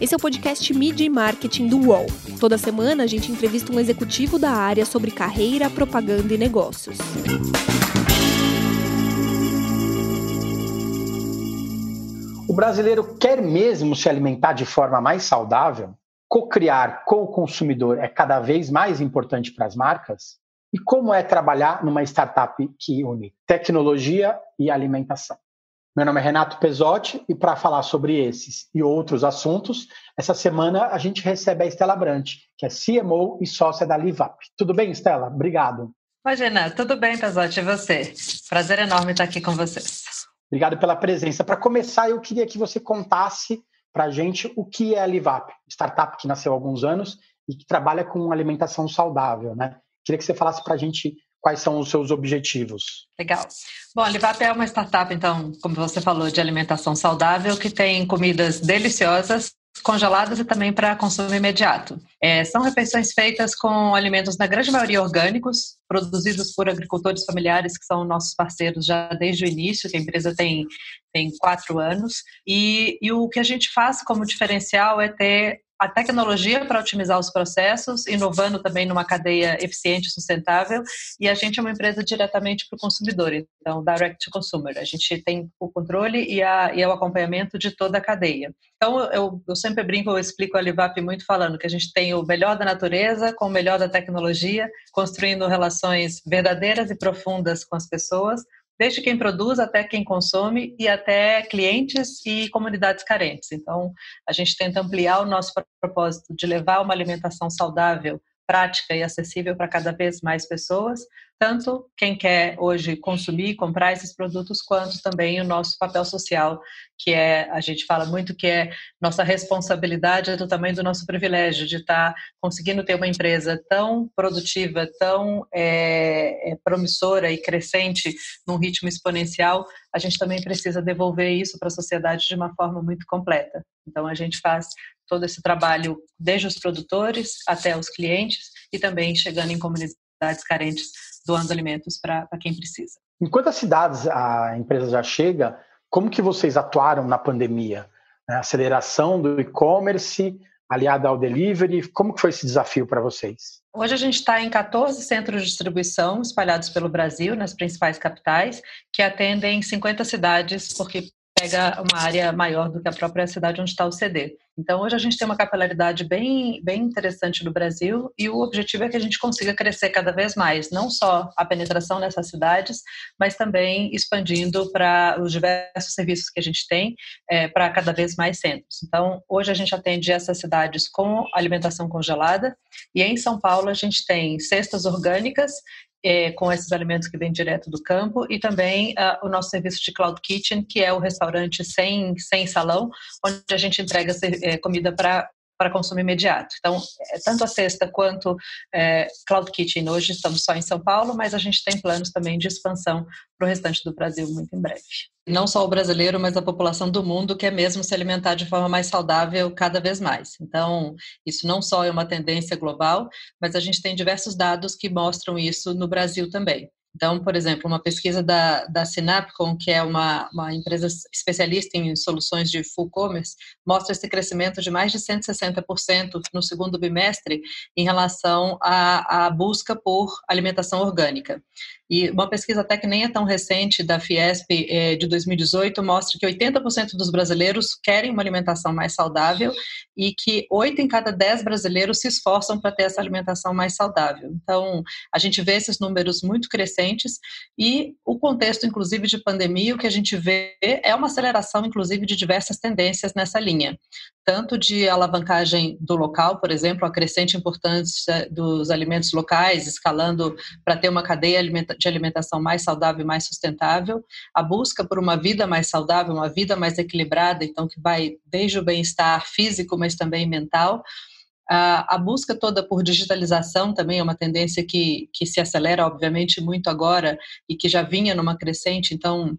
Esse é o podcast Media e Marketing do UOL. Toda semana a gente entrevista um executivo da área sobre carreira, propaganda e negócios. O brasileiro quer mesmo se alimentar de forma mais saudável? Co-criar com o consumidor é cada vez mais importante para as marcas? E como é trabalhar numa startup que une tecnologia e alimentação? Meu nome é Renato Pesotti e para falar sobre esses e outros assuntos, essa semana a gente recebe a Estela Brant, que é CMO e sócia da LiveUp. Tudo bem, Estela? Obrigado. Oi, Renato. Tudo bem, Pesotti? E você? Prazer enorme estar aqui com vocês. Obrigado pela presença. Para começar, eu queria que você contasse para a gente o que é a LiveUp, startup que nasceu há alguns anos e que trabalha com alimentação saudável, né? Queria que você falasse para a gente quais são os seus objetivos. Legal. Bom, a Livap é uma startup, então, como você falou, de alimentação saudável, que tem comidas deliciosas, congeladas e também para consumo imediato. É, são refeições feitas com alimentos, na grande maioria, orgânicos, produzidos por agricultores familiares, que são nossos parceiros já desde o início, que a empresa tem, tem quatro anos. E, e o que a gente faz como diferencial é ter a tecnologia para otimizar os processos, inovando também numa cadeia eficiente e sustentável, e a gente é uma empresa diretamente para o consumidor, então direct to consumer. A gente tem o controle e, a, e o acompanhamento de toda a cadeia. Então, eu, eu sempre brinco, eu explico a Livap muito falando que a gente tem o melhor da natureza com o melhor da tecnologia, construindo relações verdadeiras e profundas com as pessoas, desde quem produz até quem consome e até clientes e comunidades carentes. Então, a gente tenta ampliar o nosso propósito de levar uma alimentação saudável prática e acessível para cada vez mais pessoas, tanto quem quer hoje consumir, comprar esses produtos, quanto também o nosso papel social, que é, a gente fala muito que é nossa responsabilidade é do tamanho do nosso privilégio de estar tá conseguindo ter uma empresa tão produtiva, tão é, é, promissora e crescente num ritmo exponencial, a gente também precisa devolver isso para a sociedade de uma forma muito completa. Então a gente faz todo esse trabalho desde os produtores até os clientes e também chegando em comunidades carentes, doando alimentos para quem precisa. Em quantas cidades a empresa já chega? Como que vocês atuaram na pandemia? A aceleração do e-commerce aliada ao delivery, como que foi esse desafio para vocês? Hoje a gente está em 14 centros de distribuição espalhados pelo Brasil, nas principais capitais, que atendem 50 cidades, porque pega uma área maior do que a própria cidade onde está o CD. Então, hoje a gente tem uma capilaridade bem, bem interessante no Brasil e o objetivo é que a gente consiga crescer cada vez mais, não só a penetração nessas cidades, mas também expandindo para os diversos serviços que a gente tem é, para cada vez mais centros. Então, hoje a gente atende essas cidades com alimentação congelada e em São Paulo a gente tem cestas orgânicas é, com esses alimentos que vêm direto do campo e também uh, o nosso serviço de Cloud Kitchen, que é o restaurante sem, sem salão, onde a gente entrega é, comida para para consumo imediato. Então, é, tanto a cesta quanto é, Cloud Kitchen, hoje estamos só em São Paulo, mas a gente tem planos também de expansão para o restante do Brasil muito em breve. Não só o brasileiro, mas a população do mundo quer mesmo se alimentar de forma mais saudável cada vez mais. Então, isso não só é uma tendência global, mas a gente tem diversos dados que mostram isso no Brasil também. Então, por exemplo, uma pesquisa da, da Synapcom, que é uma, uma empresa especialista em soluções de full commerce, mostra esse crescimento de mais de 160% no segundo bimestre em relação à, à busca por alimentação orgânica. E uma pesquisa até que nem é tão recente da Fiesp é, de 2018 mostra que 80% dos brasileiros querem uma alimentação mais saudável e que 8 em cada 10 brasileiros se esforçam para ter essa alimentação mais saudável. Então, a gente vê esses números muito crescentes e o contexto, inclusive, de pandemia, o que a gente vê é uma aceleração, inclusive, de diversas tendências nessa linha. Tanto de alavancagem do local, por exemplo, a crescente importância dos alimentos locais, escalando para ter uma cadeia de alimentação mais saudável e mais sustentável, a busca por uma vida mais saudável, uma vida mais equilibrada, então que vai desde o bem-estar físico, mas também mental. A, busca toda por digitalização também é uma tendência que, que se acelera, obviamente, muito agora e que já vinha numa crescente, então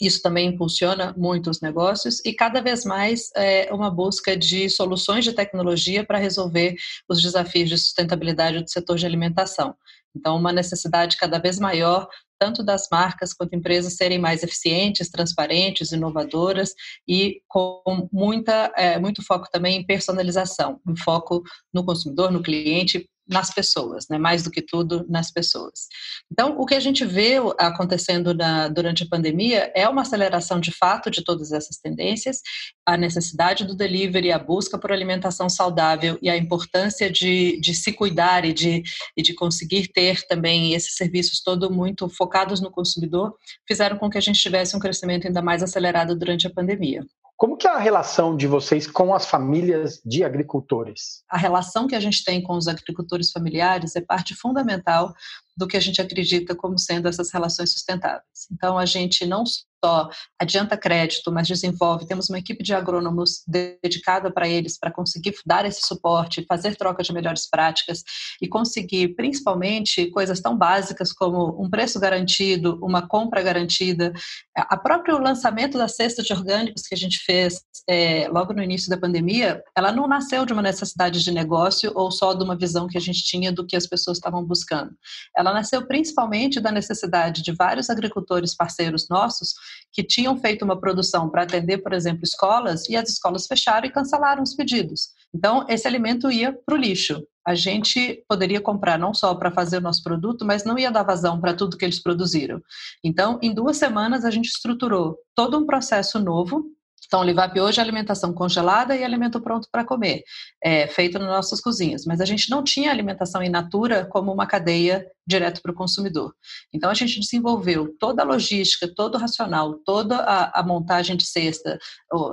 isso também impulsiona muito os negócios e cada vez mais é uma busca de soluções de tecnologia para resolver os desafios de sustentabilidade do setor de alimentação. Então, uma necessidade cada vez maior tanto das marcas quanto empresas serem mais eficientes, transparentes, inovadoras e com muita, é, muito foco também em personalização, um foco no consumidor, no cliente, nas pessoas, né? mais do que tudo nas pessoas. Então, o que a gente vê acontecendo na, durante a pandemia é uma aceleração de fato de todas essas tendências, a necessidade do delivery, a busca por alimentação saudável e a importância de, de se cuidar e de, e de conseguir ter também esses serviços todos muito focados no consumidor, fizeram com que a gente tivesse um crescimento ainda mais acelerado durante a pandemia. Como que é a relação de vocês com as famílias de agricultores? A relação que a gente tem com os agricultores familiares é parte fundamental do que a gente acredita como sendo essas relações sustentáveis. Então, a gente não só adianta crédito, mas desenvolve, temos uma equipe de agrônomos dedicada para eles, para conseguir dar esse suporte, fazer troca de melhores práticas e conseguir, principalmente, coisas tão básicas como um preço garantido, uma compra garantida, a próprio lançamento da cesta de orgânicos que a gente fez é, logo no início da pandemia, ela não nasceu de uma necessidade de negócio ou só de uma visão que a gente tinha do que as pessoas estavam buscando. Ela nasceu principalmente da necessidade de vários agricultores parceiros nossos que tinham feito uma produção para atender, por exemplo, escolas, e as escolas fecharam e cancelaram os pedidos. Então, esse alimento ia para o lixo. A gente poderia comprar não só para fazer o nosso produto, mas não ia dar vazão para tudo que eles produziram. Então, em duas semanas, a gente estruturou todo um processo novo então, o Livap hoje é alimentação congelada e alimento pronto para comer, é, feito nas nossas cozinhas. Mas a gente não tinha alimentação in natura como uma cadeia direto para o consumidor. Então, a gente desenvolveu toda a logística, todo o racional, toda a, a montagem de cesta,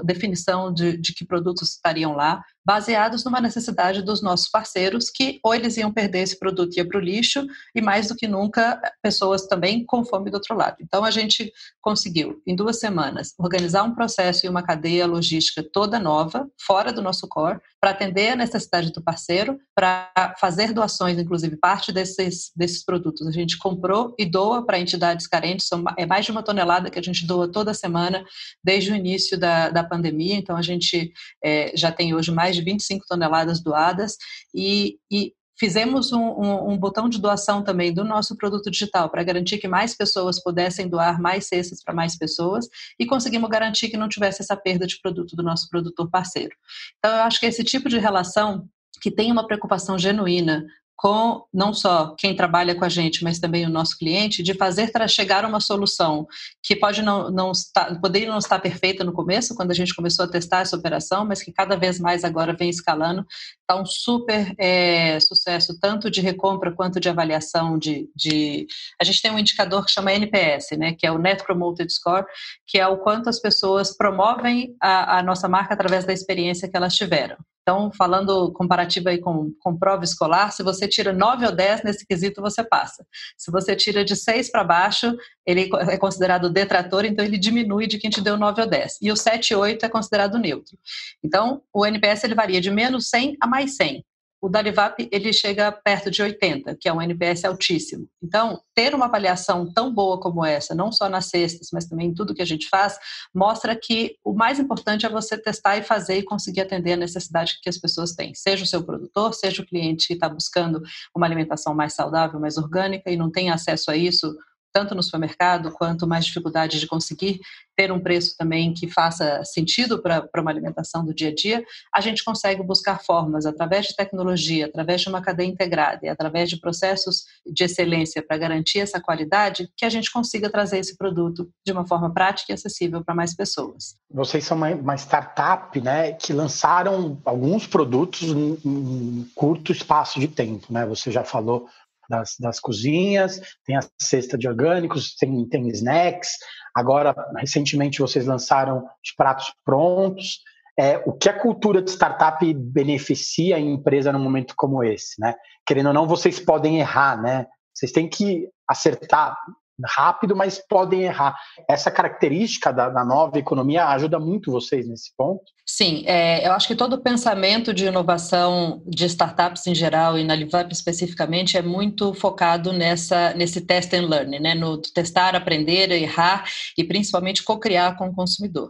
definição de, de que produtos estariam lá, baseados numa necessidade dos nossos parceiros, que ou eles iam perder esse produto e ia para o lixo, e mais do que nunca, pessoas também com fome do outro lado. Então, a gente conseguiu, em duas semanas, organizar um processo e uma cadeia logística toda nova, fora do nosso core, para atender a necessidade do parceiro, para fazer doações, inclusive parte desses, desses produtos. A gente comprou e doa para entidades carentes, são, é mais de uma tonelada que a gente doa toda semana, desde o início da, da pandemia, então a gente é, já tem hoje mais de 25 toneladas doadas e, e Fizemos um, um, um, botão de doação também do nosso produto digital para garantir que mais pessoas pudessem doar mais cestas para mais pessoas e conseguimos garantir que não tivesse essa perda de produto do nosso produtor parceiro. Então, eu acho que esse tipo de relação que tem uma preocupação genuína com não só quem trabalha com a gente, mas também o nosso cliente, de fazer para chegar a uma solução que pode não, não estar, poderia não estar perfeita no começo, quando a gente começou a testar essa operação, mas que cada vez mais agora vem escalando. Está um super é, sucesso, tanto de recompra quanto de avaliação de, de, A gente tem um indicador que chama NPS, né, que é o Net Promoted Score, que é o quanto as pessoas promovem a, a nossa marca através da experiência que elas tiveram. Então, falando comparativo aí com, com prova escolar, se você tira 9 ou 10 nesse quesito, você passa. Se você tira de 6 para baixo, ele é considerado detrator, então ele diminui de quem te deu 9 ou 10. E o 7 e 8 é considerado neutro. Então, o NPS ele varia de menos 100 a mais 100 o Dalivap ele chega perto de 80, que é um NPS altíssimo. Então, ter uma avaliação tão boa como essa, não só nas cestas, mas também em tudo que a gente faz, mostra que o mais importante é você testar e fazer e conseguir atender a necessidade que as pessoas têm, seja o seu produtor, seja o cliente que está buscando uma alimentação mais saudável, mais orgânica e não tem acesso a isso tanto no supermercado quanto mais dificuldade de conseguir ter um preço também que faça sentido para uma alimentação do dia a dia, a gente consegue buscar formas, através de tecnologia, através de uma cadeia integrada e através de processos de excelência para garantir essa qualidade, que a gente consiga trazer esse produto de uma forma prática e acessível para mais pessoas. Vocês são uma, uma startup né, que lançaram alguns produtos em, em curto espaço de tempo. Né? Você já falou das, das cozinhas, tem a cesta de orgânicos, tem, tem snacks. Agora, recentemente, vocês lançaram os pratos prontos. É, o que a cultura de startup beneficia a empresa num momento como esse, né? Querendo ou não, vocês podem errar, né? Vocês têm que acertar rápido, mas podem errar. Essa característica da, da nova economia ajuda muito vocês nesse ponto? Sim, é, eu acho que todo o pensamento de inovação de startups em geral e na Livap especificamente é muito focado nessa, nesse test and learn, né? no testar, aprender, errar e principalmente co-criar com o consumidor.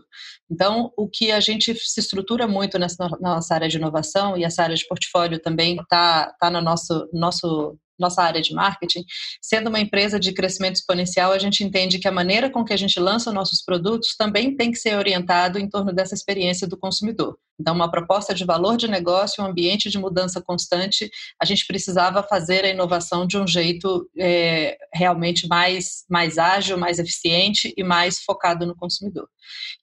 Então, o que a gente se estrutura muito nessa nossa área de inovação e essa área de portfólio também está tá no nosso, nosso nossa área de marketing, sendo uma empresa de crescimento exponencial, a gente entende que a maneira com que a gente lança nossos produtos também tem que ser orientado em torno dessa experiência do consumidor. Então, uma proposta de valor de negócio, um ambiente de mudança constante, a gente precisava fazer a inovação de um jeito é, realmente mais, mais ágil, mais eficiente e mais focado no consumidor.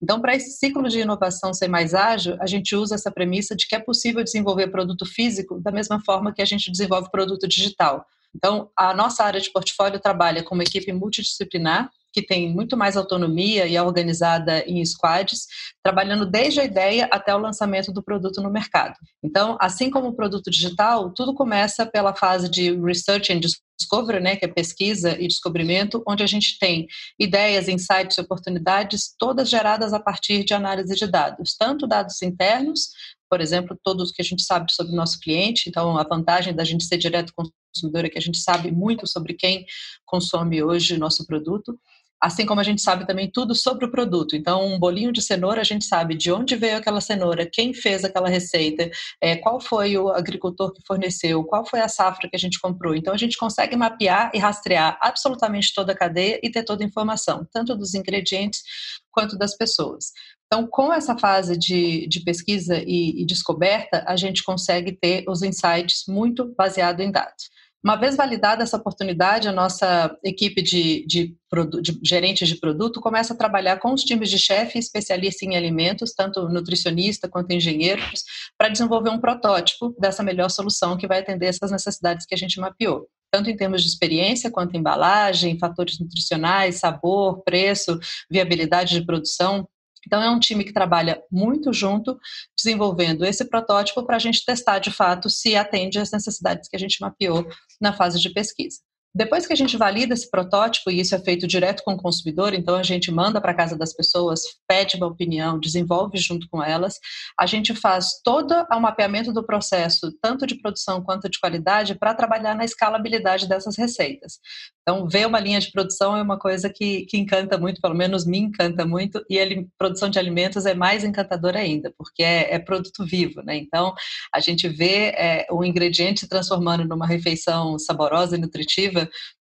Então, para esse ciclo de inovação ser mais ágil, a gente usa essa premissa de que é possível desenvolver produto físico da mesma forma que a gente desenvolve produto digital. Então, a nossa área de portfólio trabalha com uma equipe multidisciplinar, que tem muito mais autonomia e é organizada em squads, trabalhando desde a ideia até o lançamento do produto no mercado. Então, assim como o produto digital, tudo começa pela fase de research and discovery, né, que é pesquisa e descobrimento, onde a gente tem ideias, insights e oportunidades, todas geradas a partir de análise de dados, tanto dados internos, por exemplo, todos que a gente sabe sobre o nosso cliente, então a vantagem da gente ser direto consumidor é que a gente sabe muito sobre quem consome hoje nosso produto, Assim como a gente sabe também tudo sobre o produto. Então, um bolinho de cenoura, a gente sabe de onde veio aquela cenoura, quem fez aquela receita, é, qual foi o agricultor que forneceu, qual foi a safra que a gente comprou. Então, a gente consegue mapear e rastrear absolutamente toda a cadeia e ter toda a informação, tanto dos ingredientes quanto das pessoas. Então, com essa fase de, de pesquisa e, e descoberta, a gente consegue ter os insights muito baseado em dados. Uma vez validada essa oportunidade, a nossa equipe de, de, de, gerentes de produto começa a trabalhar com os times de chefe especialista em alimentos, tanto nutricionista quanto engenheiros, para desenvolver um protótipo dessa melhor solução que vai atender essas necessidades que a gente mapeou tanto em termos de experiência quanto embalagem, fatores nutricionais, sabor, preço, viabilidade de produção. Então, é um time que trabalha muito junto, desenvolvendo esse protótipo para a gente testar de fato se atende às necessidades que a gente mapeou na fase de pesquisa. Depois que a gente valida esse protótipo, e isso é feito direto com o consumidor, então a gente manda para casa das pessoas, pede uma opinião, desenvolve junto com elas, a gente faz todo o mapeamento do processo, tanto de produção quanto de qualidade, para trabalhar na escalabilidade dessas receitas. Então, ver uma linha de produção é uma coisa que, que encanta muito, pelo menos me encanta muito, e a produção de alimentos é mais encantadora ainda, porque é, é produto vivo, né? Então, a gente vê é, o ingrediente se transformando numa refeição saborosa e nutritiva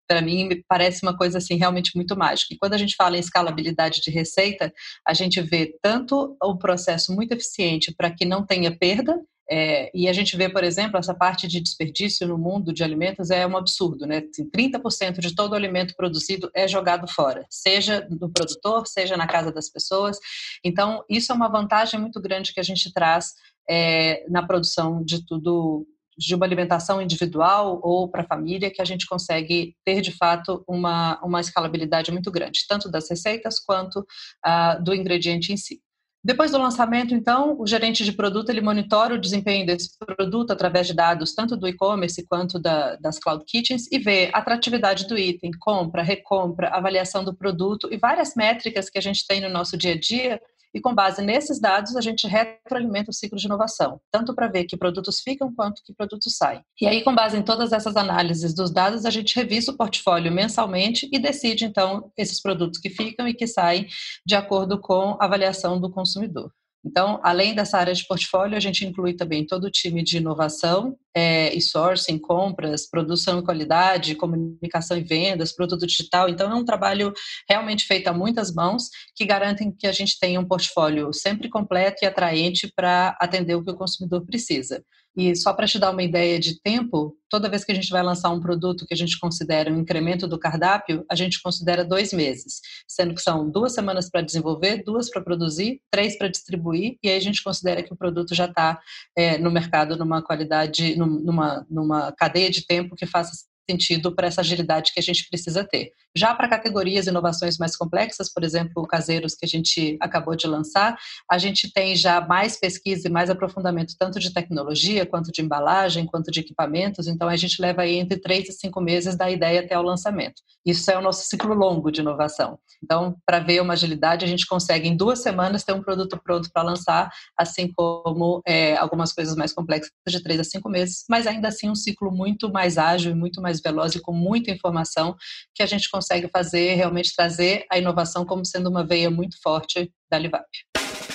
para mim me parece uma coisa assim realmente muito mágica. E quando a gente fala em escalabilidade de receita, a gente vê tanto o processo muito eficiente para que não tenha perda, é, e a gente vê, por exemplo, essa parte de desperdício no mundo de alimentos é um absurdo, né? 30% assim, de todo o alimento produzido é jogado fora, seja do produtor, seja na casa das pessoas. Então, isso é uma vantagem muito grande que a gente traz é, na produção de tudo de uma alimentação individual ou para a família, que a gente consegue ter de fato uma, uma escalabilidade muito grande, tanto das receitas quanto uh, do ingrediente em si. Depois do lançamento, então, o gerente de produto ele monitora o desempenho desse produto através de dados tanto do e-commerce quanto da, das cloud kitchens e vê a atratividade do item, compra, recompra, avaliação do produto e várias métricas que a gente tem no nosso dia a dia e com base nesses dados a gente retroalimenta o ciclo de inovação, tanto para ver que produtos ficam quanto que produtos saem. E aí, com base em todas essas análises dos dados, a gente revisa o portfólio mensalmente e decide então esses produtos que ficam e que saem de acordo com a avaliação do consumidor. Então, além dessa área de portfólio, a gente inclui também todo o time de inovação é, e sourcing, compras, produção e qualidade, comunicação e vendas, produto digital. Então, é um trabalho realmente feito a muitas mãos que garantem que a gente tenha um portfólio sempre completo e atraente para atender o que o consumidor precisa. E só para te dar uma ideia de tempo, toda vez que a gente vai lançar um produto que a gente considera um incremento do cardápio, a gente considera dois meses, sendo que são duas semanas para desenvolver, duas para produzir, três para distribuir, e aí a gente considera que o produto já está é, no mercado numa qualidade, numa, numa cadeia de tempo que faça sentido para essa agilidade que a gente precisa ter. Já para categorias inovações mais complexas, por exemplo, caseiros que a gente acabou de lançar, a gente tem já mais pesquisa e mais aprofundamento tanto de tecnologia, quanto de embalagem, quanto de equipamentos, então a gente leva aí entre três e cinco meses da ideia até o lançamento. Isso é o nosso ciclo longo de inovação. Então, para ver uma agilidade, a gente consegue em duas semanas ter um produto pronto para lançar, assim como é, algumas coisas mais complexas de três a cinco meses, mas ainda assim um ciclo muito mais ágil e muito mais mais veloz e com muita informação que a gente consegue fazer, realmente trazer a inovação como sendo uma veia muito forte da Livap.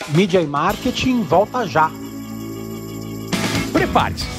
Mídia e marketing volta já. Prepare-se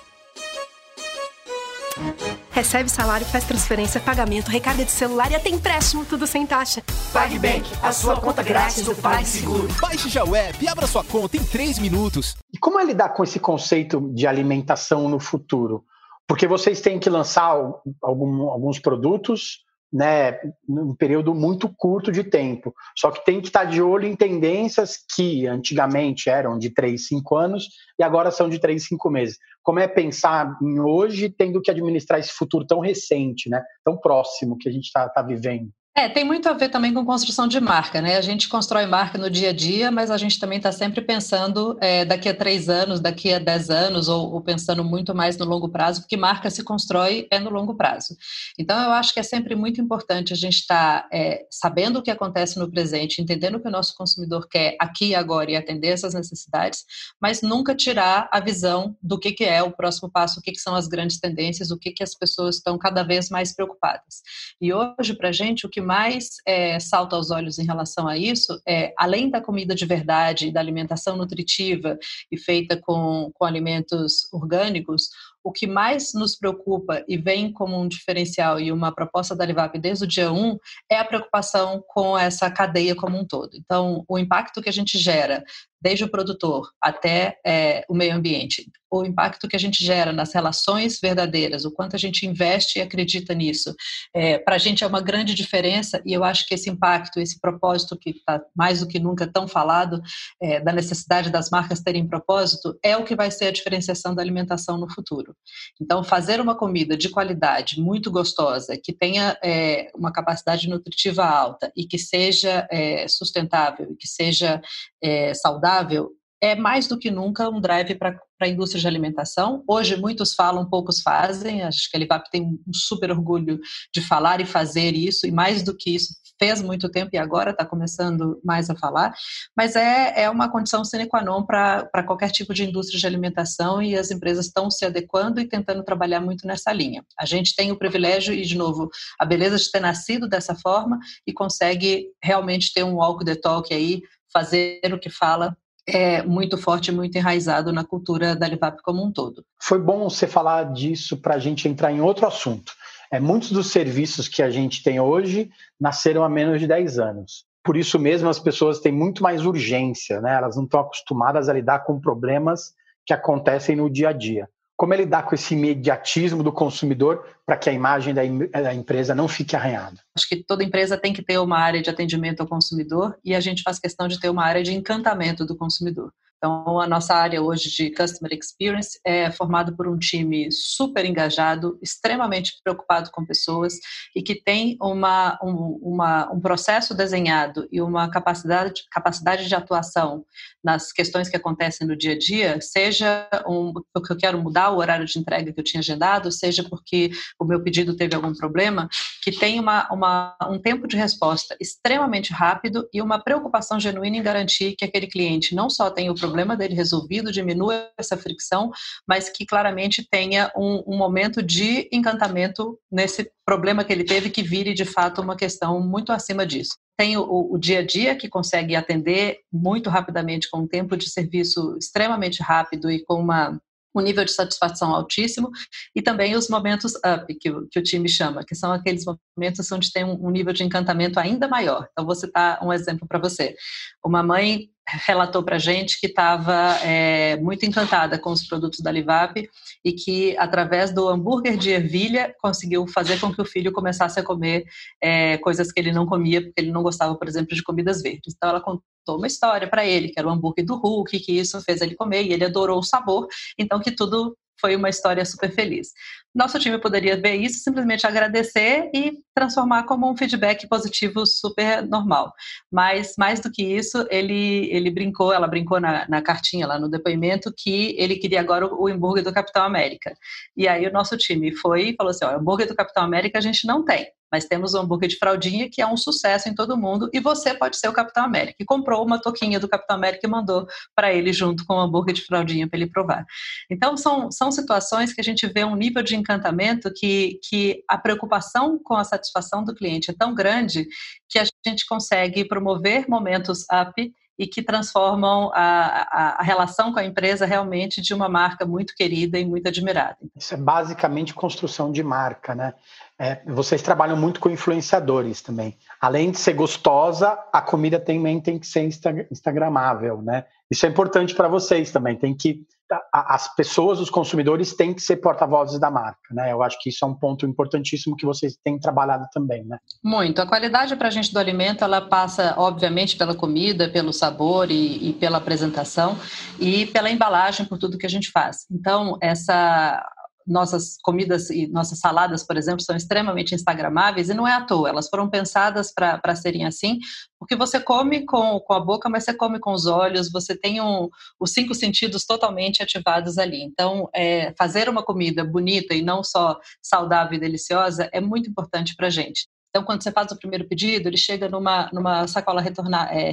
Recebe salário, faz transferência, pagamento, recarga de celular e até empréstimo, tudo sem taxa. PagBank, a sua conta grátis do PagSeguro. Baixe já o app e abra sua conta em 3 minutos. E como é lidar com esse conceito de alimentação no futuro? Porque vocês têm que lançar algum, alguns produtos né, num período muito curto de tempo. Só que tem que estar de olho em tendências que antigamente eram de 3, 5 anos e agora são de 3, 5 meses. Como é pensar em hoje tendo que administrar esse futuro tão recente, né, tão próximo que a gente está tá vivendo? É, tem muito a ver também com construção de marca, né? A gente constrói marca no dia a dia, mas a gente também está sempre pensando é, daqui a três anos, daqui a dez anos, ou, ou, pensando muito mais no longo prazo, porque marca se constrói é no longo prazo. Então, eu acho que é sempre muito importante a gente estar tá, é, sabendo o que acontece no presente, entendendo o que o nosso consumidor quer aqui e agora e atender essas necessidades, mas nunca tirar a visão do que, que é o próximo passo, o que, que são as grandes tendências, o que, que as pessoas estão cada vez mais preocupadas. E hoje, para a gente, o que mais é, salta aos olhos em relação a isso é, além da comida de verdade da alimentação nutritiva e feita com, com alimentos orgânicos, o que mais nos preocupa e vem como um diferencial e uma proposta da Livap desde o dia 1 é a preocupação com essa cadeia como um todo. Então, o impacto que a gente gera desde o produtor até é, o meio ambiente, o impacto que a gente gera nas relações verdadeiras, o quanto a gente investe e acredita nisso, é, para a gente é uma grande diferença e eu acho que esse impacto, esse propósito que está mais do que nunca tão falado, é, da necessidade das marcas terem propósito, é o que vai ser a diferenciação da alimentação no futuro. Então, fazer uma comida de qualidade, muito gostosa, que tenha é, uma capacidade nutritiva alta e que seja é, sustentável e que seja é, saudável, é mais do que nunca um drive para a indústria de alimentação. Hoje, muitos falam, poucos fazem. Acho que a Livap tem um super orgulho de falar e fazer isso, e mais do que isso, fez muito tempo e agora está começando mais a falar. Mas é, é uma condição sine qua non para qualquer tipo de indústria de alimentação e as empresas estão se adequando e tentando trabalhar muito nessa linha. A gente tem o privilégio e, de novo, a beleza de ter nascido dessa forma e consegue realmente ter um walk the talk aí, fazer o que fala é muito forte, muito enraizado na cultura da Livap como um todo. Foi bom você falar disso para a gente entrar em outro assunto. É, muitos dos serviços que a gente tem hoje nasceram há menos de 10 anos. Por isso mesmo, as pessoas têm muito mais urgência, né? elas não estão acostumadas a lidar com problemas que acontecem no dia a dia. Como é lidar com esse imediatismo do consumidor para que a imagem da, da, empresa não fique arranhada? Acho que toda empresa tem que ter uma área de atendimento ao consumidor e a gente faz questão de ter uma área de encantamento do consumidor. Então, a nossa área hoje de Customer Experience é formada por um time super engajado, extremamente preocupado com pessoas e que tem uma, um, uma, um processo desenhado e uma capacidade, capacidade de atuação nas questões que acontecem no dia a dia, seja um, porque eu quero mudar o horário de entrega que eu tinha agendado, seja porque o meu pedido teve algum problema, que tem uma, uma, um tempo de resposta extremamente rápido e uma preocupação genuína em garantir que aquele cliente não só tem o problema, problema dele resolvido, diminua essa fricção, mas que claramente tenha um, um momento de encantamento nesse problema que ele teve, que vire de fato uma questão muito acima disso tem o, o, dia a dia que consegue atender muito rapidamente com um tempo de serviço extremamente rápido e com uma um nível de satisfação altíssimo, e também os momentos up, que o, que o time chama, que são aqueles momentos onde tem um, um nível de encantamento ainda maior. Então, vou citar um exemplo para você. Uma mãe relatou para a gente que estava é, muito encantada com os produtos da Livap e que, através do hambúrguer de ervilha, conseguiu fazer com que o filho começasse a comer é, coisas que ele não comia, porque ele não gostava, por exemplo, de comidas verdes. Então, ela contou uma história para ele, que era o hambúrguer do Hulk, que isso fez ele comer, e ele adorou o sabor, então que tudo foi uma história super feliz. Nosso time poderia ver isso, simplesmente agradecer e transformar como um feedback positivo super normal. Mas, mais do que isso, ele, ele brincou, ela brincou na, na cartinha lá no depoimento que ele queria agora o, hambúrguer do Capitão América. E aí o nosso time foi e falou assim: ó, o hambúrguer do Capitão América a gente não tem mas temos o hambúrguer de fraldinha que é um sucesso em todo mundo e você pode ser o Capitão América. E comprou uma toquinha do Capitão América e mandou para ele junto com o hambúrguer de fraldinha para ele provar. Então são, são situações que a gente vê um nível de encantamento que, que a preocupação com a satisfação do cliente é tão grande que a gente consegue promover momentos up e que transformam a, a, a, relação com a empresa realmente de uma marca muito querida e muito admirada. Isso é basicamente construção de marca, né? É, vocês trabalham muito com influenciadores também. Além de ser gostosa, a comida também tem que ser instagramável, né? Isso é importante para vocês também. Tem que as pessoas, os consumidores, têm que ser porta-vozes da marca, né? Eu acho que isso é um ponto importantíssimo que vocês têm trabalhado também, né? Muito. A qualidade para a gente do alimento, ela passa, obviamente, pela comida, pelo sabor e, e pela apresentação e pela embalagem, por tudo que a gente faz. Então, essa nossas comidas e nossas saladas, por exemplo, são extremamente instagramáveis e não é à toa, elas foram pensadas para serem assim, porque você come com, com a boca, mas você come com os olhos, você tem um, os cinco sentidos totalmente ativados ali. Então, é, fazer uma comida bonita e não só saudável e deliciosa é muito importante para a gente. Então, quando você faz o primeiro pedido, ele chega numa, numa sacola retornar, é,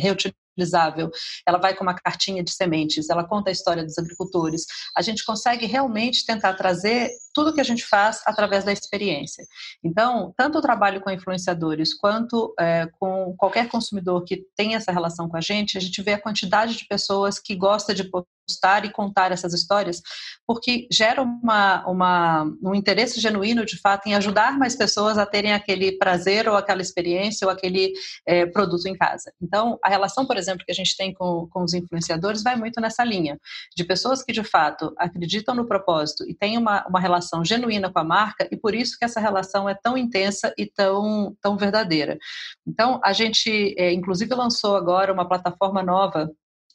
reutilizável, ela vai com uma cartinha de sementes, ela conta a história dos agricultores. A gente consegue realmente tentar trazer tudo que a gente faz através da experiência. Então, tanto o trabalho com influenciadores quanto é, com qualquer consumidor que tem essa relação com a gente, a gente vê a quantidade de pessoas que gosta de postar e contar essas histórias, porque gera uma, uma, um interesse genuíno, de fato, em ajudar mais pessoas a terem aquele prazer ou aquela experiência ou aquele é, produto em casa. Então, a relação, por exemplo, que a gente tem com, com os influenciadores vai muito nessa linha, de pessoas que, de fato, acreditam no propósito e têm uma, uma relação genuína com a marca, e por isso que essa relação é tão intensa e tão, tão verdadeira. Então, a gente, é, inclusive, lançou agora uma plataforma nova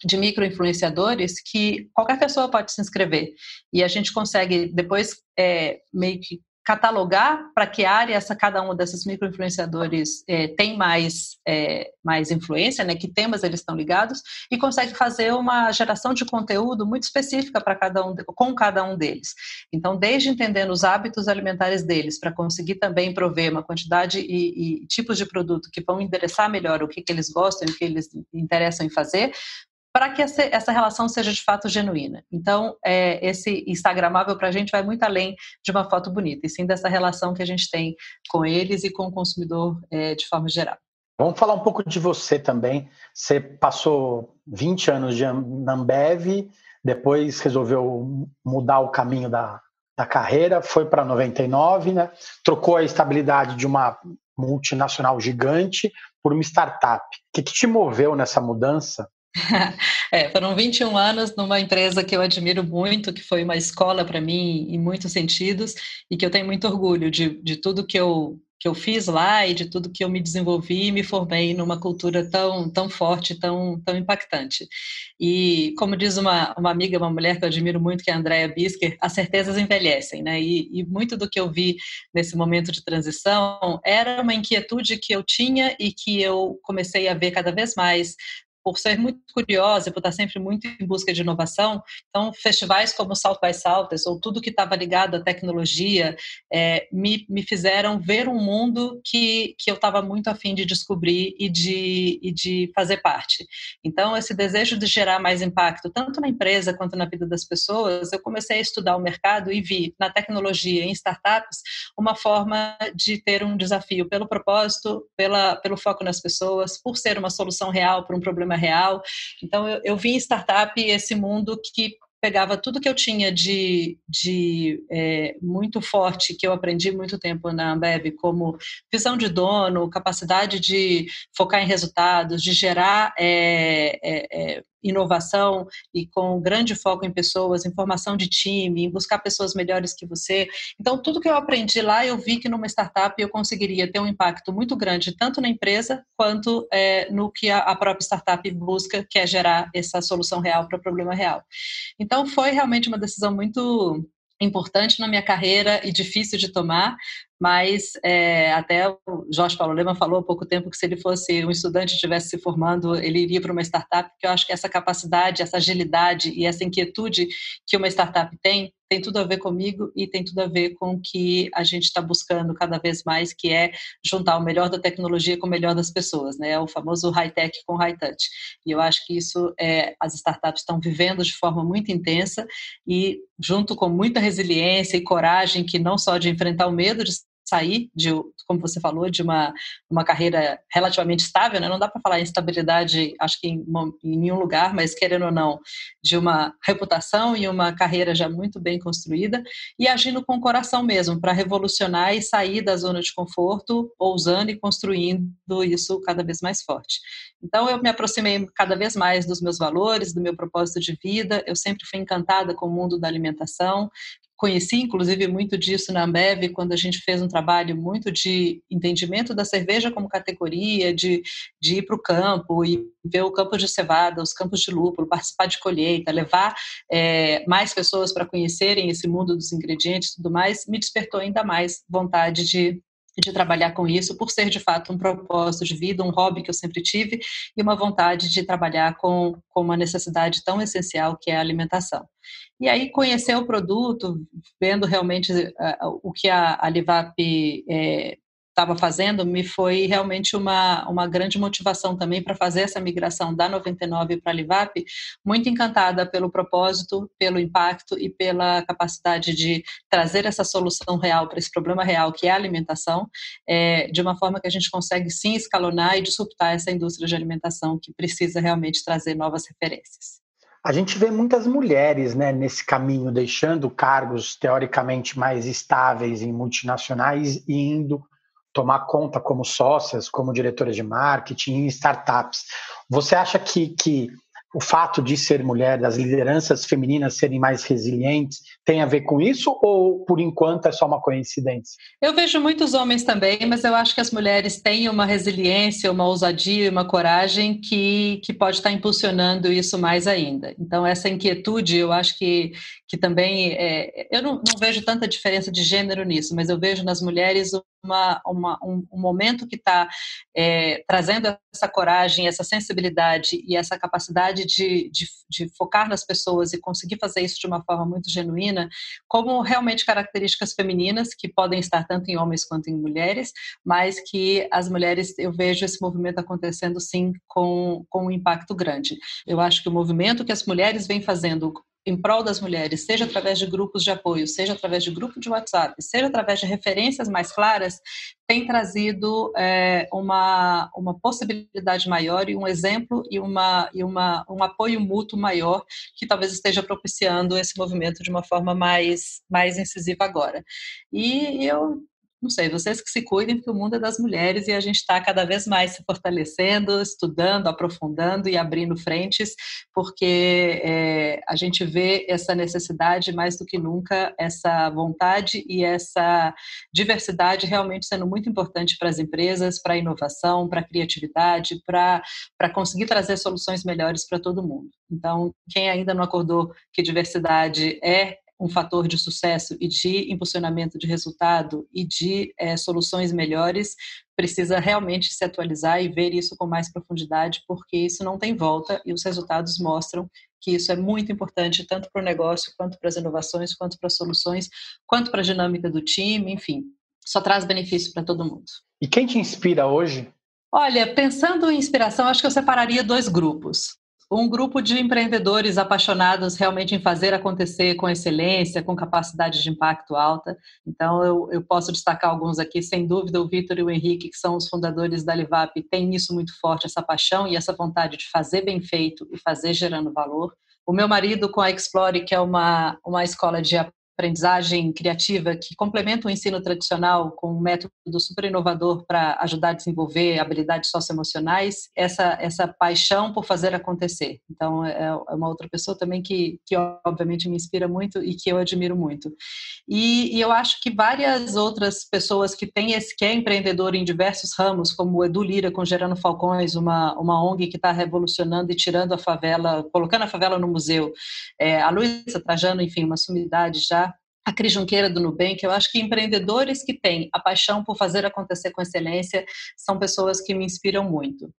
de microinfluenciadores que qualquer pessoa pode se inscrever. E a gente consegue depois é, meio que catalogar para que área essa cada um desses microinfluenciadores é, tem mais, é, mais influência, né, que temas eles estão ligados, e consegue fazer uma geração de conteúdo muito específica para cada um, com cada um deles. Então, desde entendendo os hábitos alimentares deles, para conseguir também prover uma quantidade e, e, tipos de produto que vão endereçar melhor o que, que eles gostam e o que eles interessam em fazer, para que essa relação seja de fato genuína. Então, é, esse Instagramável para a gente vai muito além de uma foto bonita, e sim dessa relação que a gente tem com eles e com o consumidor é, de forma geral. Vamos falar um pouco de você também. Você passou 20 anos de Ambev, depois resolveu mudar o caminho da, da carreira, foi para 99, né? trocou a estabilidade de uma multinacional gigante por uma startup. O que, que te moveu nessa mudança É, foram 21 anos numa empresa que eu admiro muito, que foi uma escola para mim em muitos sentidos e que eu tenho muito orgulho de, de tudo que eu, que eu fiz lá e de tudo que eu me desenvolvi e me formei numa cultura tão, tão forte, tão, tão impactante. E, como diz uma, uma amiga, uma mulher que eu admiro muito, que é a Andrea Bisker, as certezas envelhecem, né? E, e muito do que eu vi nesse momento de transição era uma inquietude que eu tinha e que eu comecei a ver cada vez mais por ser muito curiosa, por estar sempre muito em busca de inovação, então festivais como South by Southwest ou tudo que estava ligado à tecnologia é, me, me fizeram ver um mundo que, que eu estava muito afim de descobrir e de, e de fazer parte. Então esse desejo de gerar mais impacto tanto na empresa quanto na vida das pessoas, eu comecei a estudar o mercado e vi na tecnologia em startups uma forma de ter um desafio pelo propósito, pela, pelo foco nas pessoas, por ser uma solução real para um problema problema real. Então, eu, eu vi em startup esse mundo que pegava tudo que eu tinha de, de é, muito forte, que eu aprendi muito tempo na Ambev, como visão de dono, capacidade de focar em resultados, de gerar é, é, é inovação e com grande foco em pessoas, em formação de time, em buscar pessoas melhores que você. Então, tudo que eu aprendi lá, eu vi que numa startup eu conseguiria ter um impacto muito grande, tanto na empresa quanto é, no que a, a própria startup busca, que é gerar essa solução real para o problema real. Então, foi realmente uma decisão muito importante na minha carreira e difícil de tomar, mas é, até o Jorge Paulo Lema falou há pouco tempo que se ele fosse um estudante estivesse se formando, ele iria para uma startup, porque eu acho que essa capacidade, essa agilidade e essa inquietude que uma startup tem, tem tudo a ver comigo e tem tudo a ver com o que a gente está buscando cada vez mais, que é juntar o melhor da tecnologia com o melhor das pessoas, né? O famoso high-tech com high-touch. E eu acho que isso é, as startups estão vivendo de forma muito intensa e junto com muita resiliência e coragem, que não só de enfrentar o medo de sair de, como você falou, de uma, uma carreira relativamente estável, né? não dá para falar em estabilidade, acho que em, em, nenhum lugar, mas querendo ou não, de uma reputação e uma carreira já muito bem construída, e agindo com o coração mesmo, para revolucionar e sair da zona de conforto, ousando e construindo isso cada vez mais forte. Então, eu me aproximei cada vez mais dos meus valores, do meu propósito de vida, eu sempre fui encantada com o mundo da alimentação, conheci, inclusive, muito disso na Ambev, quando a gente fez um trabalho muito de entendimento da cerveja como categoria, de, de ir para o campo e ver o campo de cevada, os campos de lúpulo, participar de colheita, levar é, mais pessoas para conhecerem esse mundo dos ingredientes e tudo mais, me despertou ainda mais vontade de de trabalhar com isso, por ser de fato um propósito de vida, um hobby que eu sempre tive e uma vontade de trabalhar com, com uma necessidade tão essencial que é a alimentação. E aí conhecer o produto, vendo realmente uh, o que a, a Livap é, estava fazendo me foi realmente uma, uma grande motivação também para fazer essa migração da 99 para a Livap, muito encantada pelo propósito, pelo impacto e pela capacidade de trazer essa solução real para esse problema real que é a alimentação, é, de uma forma que a gente consegue sim escalonar e disruptar essa indústria de alimentação que precisa realmente trazer novas referências. A gente vê muitas mulheres né, nesse caminho, deixando cargos teoricamente mais estáveis em multinacionais e indo tomar conta como sócias, como diretoras de marketing em startups. Você acha que, que o fato de ser mulher, das lideranças femininas serem mais resilientes, tem a ver com isso ou por enquanto é só uma coincidência? Eu vejo muitos homens também, mas eu acho que as mulheres têm uma resiliência, uma ousadia, uma coragem que, que pode estar impulsionando isso mais ainda. Então, essa inquietude, eu acho que, que também. É, eu não, não vejo tanta diferença de gênero nisso, mas eu vejo nas mulheres uma, uma, um, um, momento que está é, trazendo essa coragem, essa sensibilidade e essa capacidade de, de, de, focar nas pessoas e conseguir fazer isso de uma forma muito genuína, como realmente características femininas que podem estar tanto em homens quanto em mulheres, mas que as mulheres, eu vejo esse movimento acontecendo sim com, com um impacto grande. Eu acho que o movimento que as mulheres vêm fazendo em prol das mulheres, seja através de grupos de apoio, seja através de grupo de WhatsApp, seja através de referências mais claras, tem trazido é, uma, uma possibilidade maior e um exemplo e, uma, e uma, um apoio mútuo maior que talvez esteja propiciando esse movimento de uma forma mais, mais incisiva agora. E eu não sei, vocês que se cuidem, porque o mundo é das mulheres e a gente está cada vez mais se fortalecendo, estudando, aprofundando e abrindo frentes, porque é, a gente vê essa necessidade mais do que nunca, essa vontade e essa diversidade realmente sendo muito importante para as empresas, para a inovação, para a criatividade, para conseguir trazer soluções melhores para todo mundo. Então, quem ainda não acordou que diversidade é um fator de sucesso e de impulsionamento de resultado e de é, soluções melhores, precisa realmente se atualizar e ver isso com mais profundidade, porque isso não tem volta e os resultados mostram que isso é muito importante tanto para o negócio, quanto para as inovações, quanto para as soluções, quanto para a dinâmica do time, enfim, só traz benefício para todo mundo. E quem te inspira hoje? Olha, pensando em inspiração, acho que eu separaria dois grupos um grupo de empreendedores apaixonados realmente em fazer acontecer com excelência, com capacidade de impacto alta. Então, eu, eu posso destacar alguns aqui, sem dúvida, o Vitor e o Henrique, que são os fundadores da Livap, têm isso muito forte, essa paixão e essa vontade de fazer bem feito e fazer gerando valor. O meu marido com a Explore, que é uma, uma escola de aprendizagem criativa que complementa o ensino tradicional com um método super inovador para ajudar a desenvolver habilidades socioemocionais, essa, essa paixão por fazer acontecer. Então, é, é uma outra pessoa também que, que obviamente me inspira muito e que eu admiro muito. E, e eu acho que várias outras pessoas que têm esse, que é empreendedor em diversos ramos, como o Edu Lira com Gerando Falcões, uma, uma ONG que está revolucionando e tirando a favela, colocando a favela no museu, é, a Luísa Trajano, enfim, uma sumidade já a Cris Junqueira do Nubank, eu acho que empreendedores que têm a paixão por fazer acontecer com excelência são pessoas que me inspiram muito.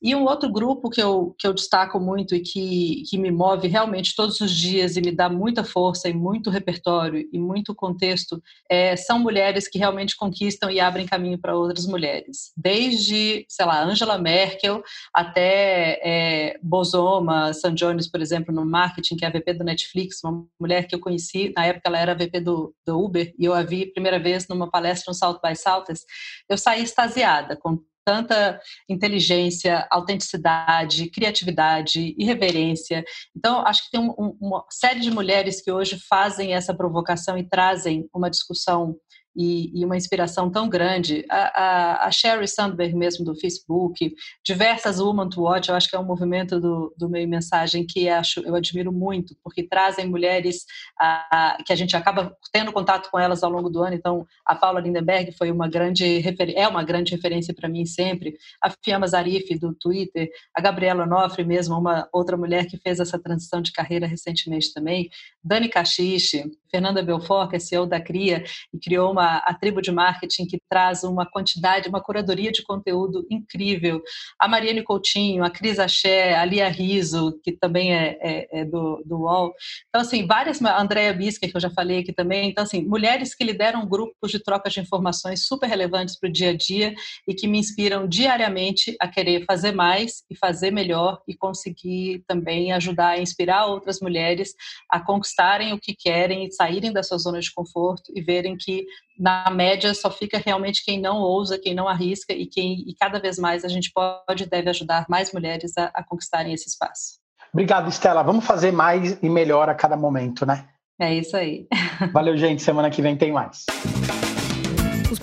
E um outro grupo que eu, que eu destaco muito e que, que me move realmente todos os dias e me dá muita força e muito repertório e muito contexto é, são mulheres que realmente conquistam e abrem caminho para outras mulheres. Desde, sei lá, Angela Merkel até é, Bozoma San Jones, por exemplo, no marketing, que é a VP do Netflix, uma mulher que eu conheci, na época ela era VP do, do Uber, e eu a vi primeira vez numa palestra no South by Southwest, eu saí extasiada com tanta inteligência, autenticidade, criatividade, irreverência. Então, acho que tem um, um, uma série de mulheres que hoje fazem essa provocação e trazem uma discussão e, e, uma inspiração tão grande. A, a, a, Sherry Sandberg mesmo do Facebook, diversas Women to Watch, eu acho que é um movimento do, do meio mensagem que acho, eu admiro muito, porque trazem mulheres a, que a gente acaba tendo contato com elas ao longo do ano. Então, a Paula Lindenberg foi uma grande é uma grande referência para mim sempre. A Fiamma Zarif do Twitter, a Gabriela Onofre mesmo, uma outra mulher que fez essa transição de carreira recentemente também, Dani Cachiche, Fernanda Belfort, que é CEO da CRIA, e criou uma, a tribo de marketing que traz uma quantidade, uma curadoria de conteúdo incrível. A Mariane Coutinho, a Cris Axé, a Lia Riso, que também é, é, é do, do UOL. Então, assim, várias, a Andrea Bisker, que eu já falei aqui também. Então, assim, mulheres que lideram grupos de troca de informações super relevantes para o dia a dia e que me inspiram diariamente a querer fazer mais e fazer melhor e conseguir também ajudar a inspirar outras mulheres a conquistarem o que querem saírem da sua zona de conforto e verem que na média só fica realmente quem não ousa, quem não arrisca e quem e cada vez mais a gente pode e deve ajudar mais mulheres a, a conquistarem esse espaço. Obrigado, Estela. Vamos fazer mais e melhor a cada momento, né? É isso aí. Valeu, gente. Semana que vem tem mais.